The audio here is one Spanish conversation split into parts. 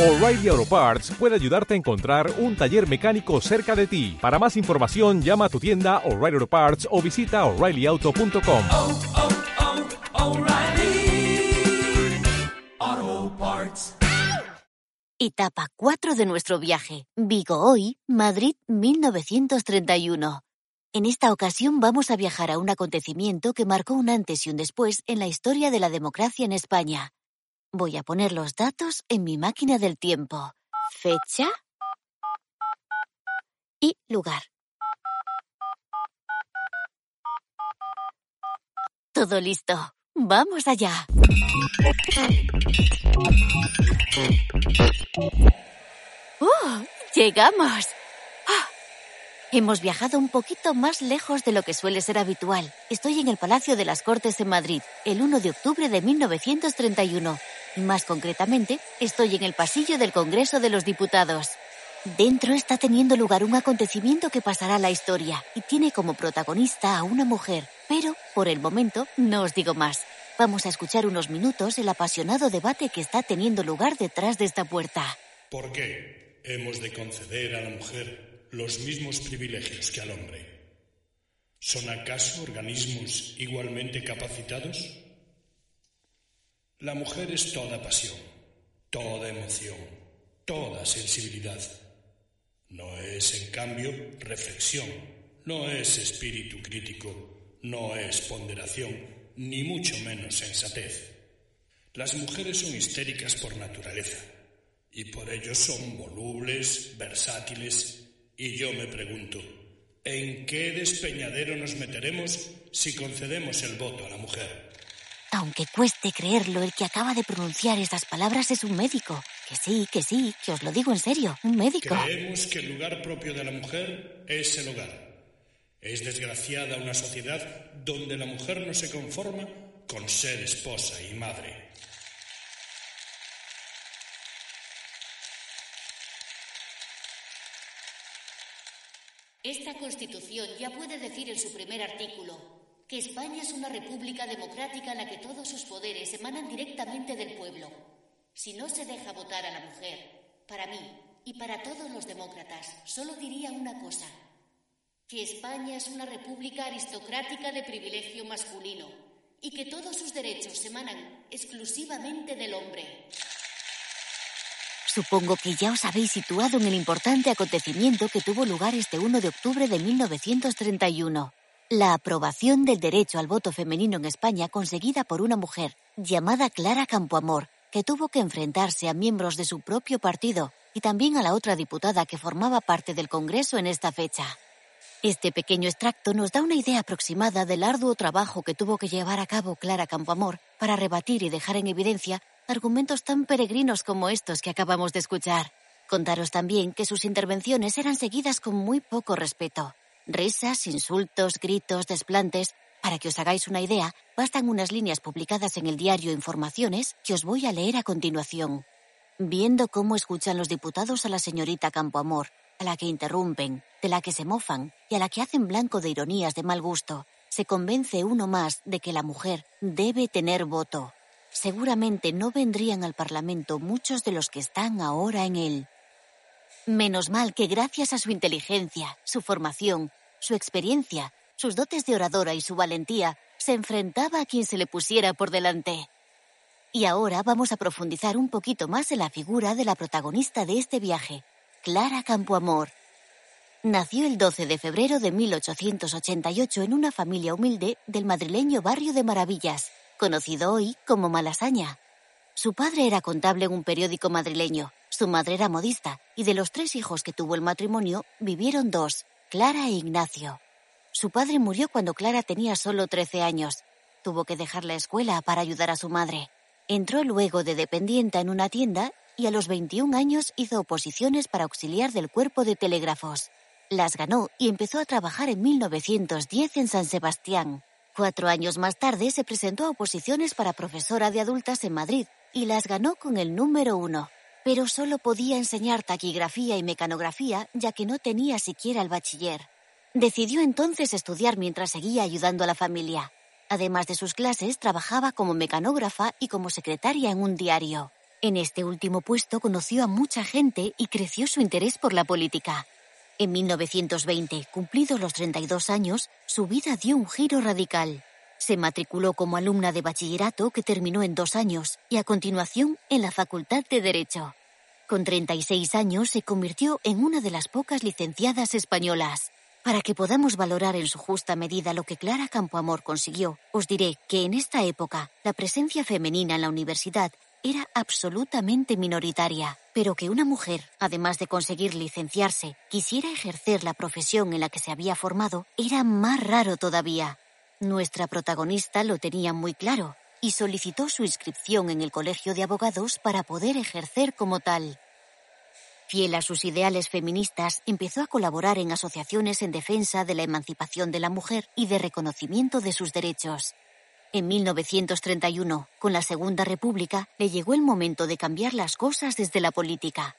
O'Reilly Auto Parts puede ayudarte a encontrar un taller mecánico cerca de ti. Para más información, llama a tu tienda O'Reilly Auto Parts o visita oreillyauto.com. oh, oh, Parts. Etapa 4 de nuestro viaje. Vigo hoy, Madrid 1931. En esta ocasión vamos a viajar a un acontecimiento que marcó un antes y un después en la historia de la democracia en España. Voy a poner los datos en mi máquina del tiempo. Fecha y lugar. Todo listo. Vamos allá. ¡Oh! ¡Llegamos! ¡Ah! Hemos viajado un poquito más lejos de lo que suele ser habitual. Estoy en el Palacio de las Cortes en Madrid, el 1 de octubre de 1931. Más concretamente, estoy en el pasillo del Congreso de los Diputados. Dentro está teniendo lugar un acontecimiento que pasará a la historia y tiene como protagonista a una mujer. Pero, por el momento, no os digo más. Vamos a escuchar unos minutos el apasionado debate que está teniendo lugar detrás de esta puerta. ¿Por qué hemos de conceder a la mujer los mismos privilegios que al hombre? ¿Son acaso organismos igualmente capacitados? La mujer es toda pasión, toda emoción, toda sensibilidad. No es, en cambio, reflexión, no es espíritu crítico, no es ponderación, ni mucho menos sensatez. Las mujeres son histéricas por naturaleza y por ello son volubles, versátiles, y yo me pregunto, ¿en qué despeñadero nos meteremos si concedemos el voto a la mujer? Aunque cueste creerlo, el que acaba de pronunciar estas palabras es un médico. Que sí, que sí, que os lo digo en serio, un médico. Creemos que el lugar propio de la mujer es el hogar. Es desgraciada una sociedad donde la mujer no se conforma con ser esposa y madre. Esta Constitución ya puede decir en su primer artículo que España es una república democrática en la que todos sus poderes emanan directamente del pueblo. Si no se deja votar a la mujer, para mí y para todos los demócratas, solo diría una cosa, que España es una república aristocrática de privilegio masculino y que todos sus derechos emanan exclusivamente del hombre. Supongo que ya os habéis situado en el importante acontecimiento que tuvo lugar este 1 de octubre de 1931. La aprobación del derecho al voto femenino en España conseguida por una mujer llamada Clara Campoamor, que tuvo que enfrentarse a miembros de su propio partido y también a la otra diputada que formaba parte del Congreso en esta fecha. Este pequeño extracto nos da una idea aproximada del arduo trabajo que tuvo que llevar a cabo Clara Campoamor para rebatir y dejar en evidencia argumentos tan peregrinos como estos que acabamos de escuchar. Contaros también que sus intervenciones eran seguidas con muy poco respeto. Risas, insultos, gritos, desplantes. Para que os hagáis una idea, bastan unas líneas publicadas en el diario Informaciones que os voy a leer a continuación. Viendo cómo escuchan los diputados a la señorita Campoamor, a la que interrumpen, de la que se mofan y a la que hacen blanco de ironías de mal gusto, se convence uno más de que la mujer debe tener voto. Seguramente no vendrían al Parlamento muchos de los que están ahora en él. Menos mal que gracias a su inteligencia, su formación, su experiencia, sus dotes de oradora y su valentía, se enfrentaba a quien se le pusiera por delante. Y ahora vamos a profundizar un poquito más en la figura de la protagonista de este viaje, Clara Campoamor. Nació el 12 de febrero de 1888 en una familia humilde del madrileño barrio de Maravillas, conocido hoy como Malasaña. Su padre era contable en un periódico madrileño, su madre era modista, y de los tres hijos que tuvo el matrimonio, vivieron dos, Clara e Ignacio. Su padre murió cuando Clara tenía solo 13 años. Tuvo que dejar la escuela para ayudar a su madre. Entró luego de dependienta en una tienda y a los 21 años hizo oposiciones para auxiliar del cuerpo de telégrafos. Las ganó y empezó a trabajar en 1910 en San Sebastián. Cuatro años más tarde se presentó a oposiciones para profesora de adultas en Madrid y las ganó con el número uno. Pero solo podía enseñar taquigrafía y mecanografía ya que no tenía siquiera el bachiller. Decidió entonces estudiar mientras seguía ayudando a la familia. Además de sus clases, trabajaba como mecanógrafa y como secretaria en un diario. En este último puesto conoció a mucha gente y creció su interés por la política. En 1920, cumplidos los 32 años, su vida dio un giro radical. Se matriculó como alumna de bachillerato que terminó en dos años y a continuación en la Facultad de Derecho. Con 36 años se convirtió en una de las pocas licenciadas españolas. Para que podamos valorar en su justa medida lo que Clara Campoamor consiguió, os diré que en esta época la presencia femenina en la universidad era absolutamente minoritaria, pero que una mujer, además de conseguir licenciarse, quisiera ejercer la profesión en la que se había formado, era más raro todavía. Nuestra protagonista lo tenía muy claro y solicitó su inscripción en el Colegio de Abogados para poder ejercer como tal. Fiel a sus ideales feministas, empezó a colaborar en asociaciones en defensa de la emancipación de la mujer y de reconocimiento de sus derechos. En 1931, con la Segunda República, le llegó el momento de cambiar las cosas desde la política.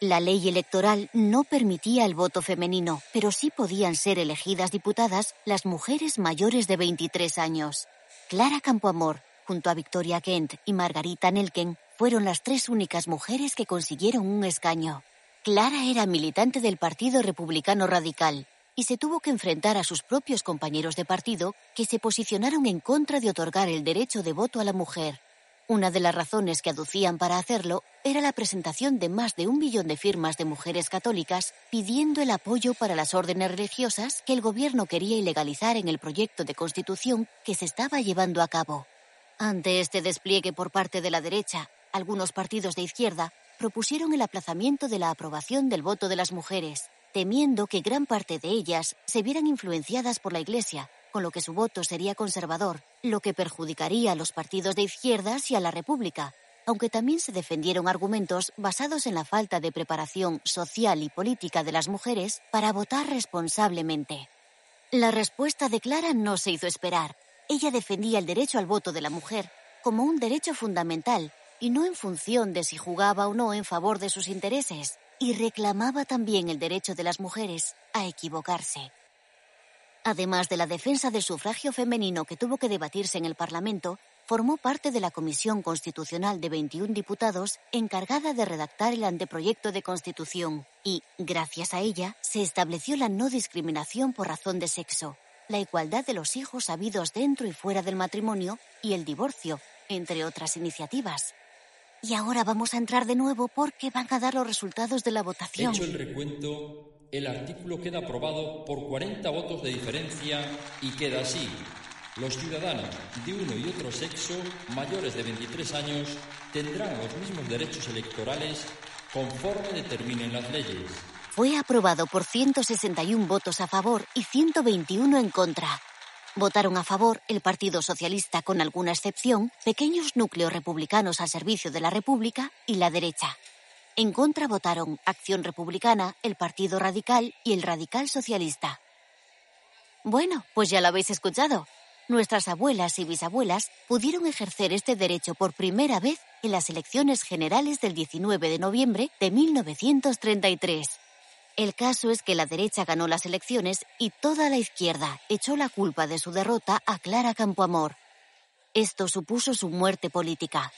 La ley electoral no permitía el voto femenino, pero sí podían ser elegidas diputadas las mujeres mayores de 23 años. Clara Campoamor, junto a Victoria Kent y Margarita Nelken, fueron las tres únicas mujeres que consiguieron un escaño. Clara era militante del Partido Republicano Radical y se tuvo que enfrentar a sus propios compañeros de partido que se posicionaron en contra de otorgar el derecho de voto a la mujer. Una de las razones que aducían para hacerlo era la presentación de más de un billón de firmas de mujeres católicas pidiendo el apoyo para las órdenes religiosas que el gobierno quería ilegalizar en el proyecto de constitución que se estaba llevando a cabo. Ante este despliegue por parte de la derecha, algunos partidos de izquierda propusieron el aplazamiento de la aprobación del voto de las mujeres, temiendo que gran parte de ellas se vieran influenciadas por la Iglesia, con lo que su voto sería conservador, lo que perjudicaría a los partidos de izquierdas y a la República, aunque también se defendieron argumentos basados en la falta de preparación social y política de las mujeres para votar responsablemente. La respuesta de Clara no se hizo esperar. Ella defendía el derecho al voto de la mujer como un derecho fundamental y no en función de si jugaba o no en favor de sus intereses y reclamaba también el derecho de las mujeres a equivocarse. Además de la defensa del sufragio femenino que tuvo que debatirse en el Parlamento, formó parte de la Comisión Constitucional de 21 diputados encargada de redactar el anteproyecto de Constitución y, gracias a ella, se estableció la no discriminación por razón de sexo, la igualdad de los hijos habidos dentro y fuera del matrimonio y el divorcio, entre otras iniciativas. Y ahora vamos a entrar de nuevo porque van a dar los resultados de la votación. Hecho el recuento, el artículo queda aprobado por 40 votos de diferencia y queda así. Los ciudadanos de uno y otro sexo mayores de 23 años tendrán los mismos derechos electorales conforme determinen las leyes. Fue aprobado por 161 votos a favor y 121 en contra. Votaron a favor el Partido Socialista con alguna excepción, pequeños núcleos republicanos al servicio de la República y la derecha. En contra votaron Acción Republicana, el Partido Radical y el Radical Socialista. Bueno, pues ya lo habéis escuchado. Nuestras abuelas y bisabuelas pudieron ejercer este derecho por primera vez en las elecciones generales del 19 de noviembre de 1933. El caso es que la derecha ganó las elecciones y toda la izquierda echó la culpa de su derrota a Clara Campoamor. Esto supuso su muerte política.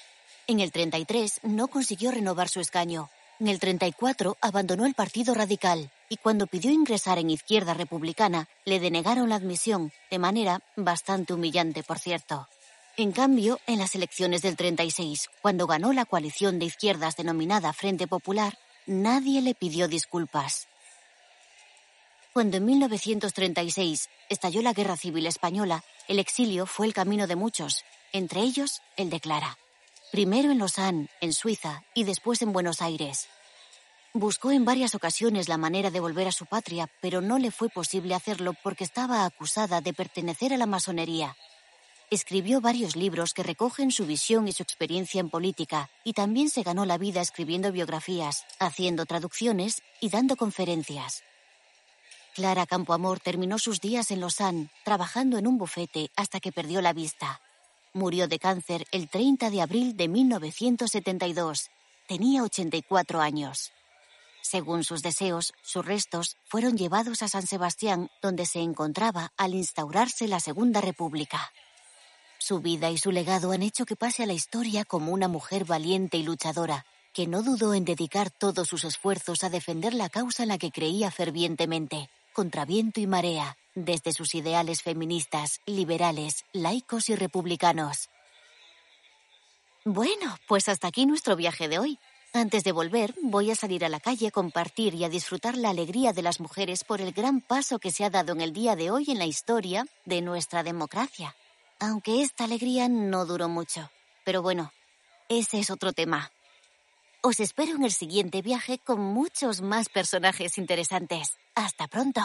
En el 33 no consiguió renovar su escaño. En el 34 abandonó el Partido Radical y cuando pidió ingresar en Izquierda Republicana le denegaron la admisión, de manera bastante humillante, por cierto. En cambio, en las elecciones del 36, cuando ganó la coalición de izquierdas denominada Frente Popular, nadie le pidió disculpas. Cuando en 1936 estalló la Guerra Civil Española, el exilio fue el camino de muchos, entre ellos el de Clara. Primero en Lausanne, en Suiza, y después en Buenos Aires. Buscó en varias ocasiones la manera de volver a su patria, pero no le fue posible hacerlo porque estaba acusada de pertenecer a la masonería. Escribió varios libros que recogen su visión y su experiencia en política, y también se ganó la vida escribiendo biografías, haciendo traducciones y dando conferencias. Clara Campoamor terminó sus días en Lausanne, trabajando en un bufete hasta que perdió la vista. Murió de cáncer el 30 de abril de 1972. Tenía 84 años. Según sus deseos, sus restos fueron llevados a San Sebastián, donde se encontraba al instaurarse la Segunda República. Su vida y su legado han hecho que pase a la historia como una mujer valiente y luchadora, que no dudó en dedicar todos sus esfuerzos a defender la causa en la que creía fervientemente, contra viento y marea, desde sus ideales feministas, liberales, laicos y republicanos. Bueno, pues hasta aquí nuestro viaje de hoy. Antes de volver, voy a salir a la calle a compartir y a disfrutar la alegría de las mujeres por el gran paso que se ha dado en el día de hoy en la historia de nuestra democracia. Aunque esta alegría no duró mucho. Pero bueno, ese es otro tema. Os espero en el siguiente viaje con muchos más personajes interesantes. Hasta pronto.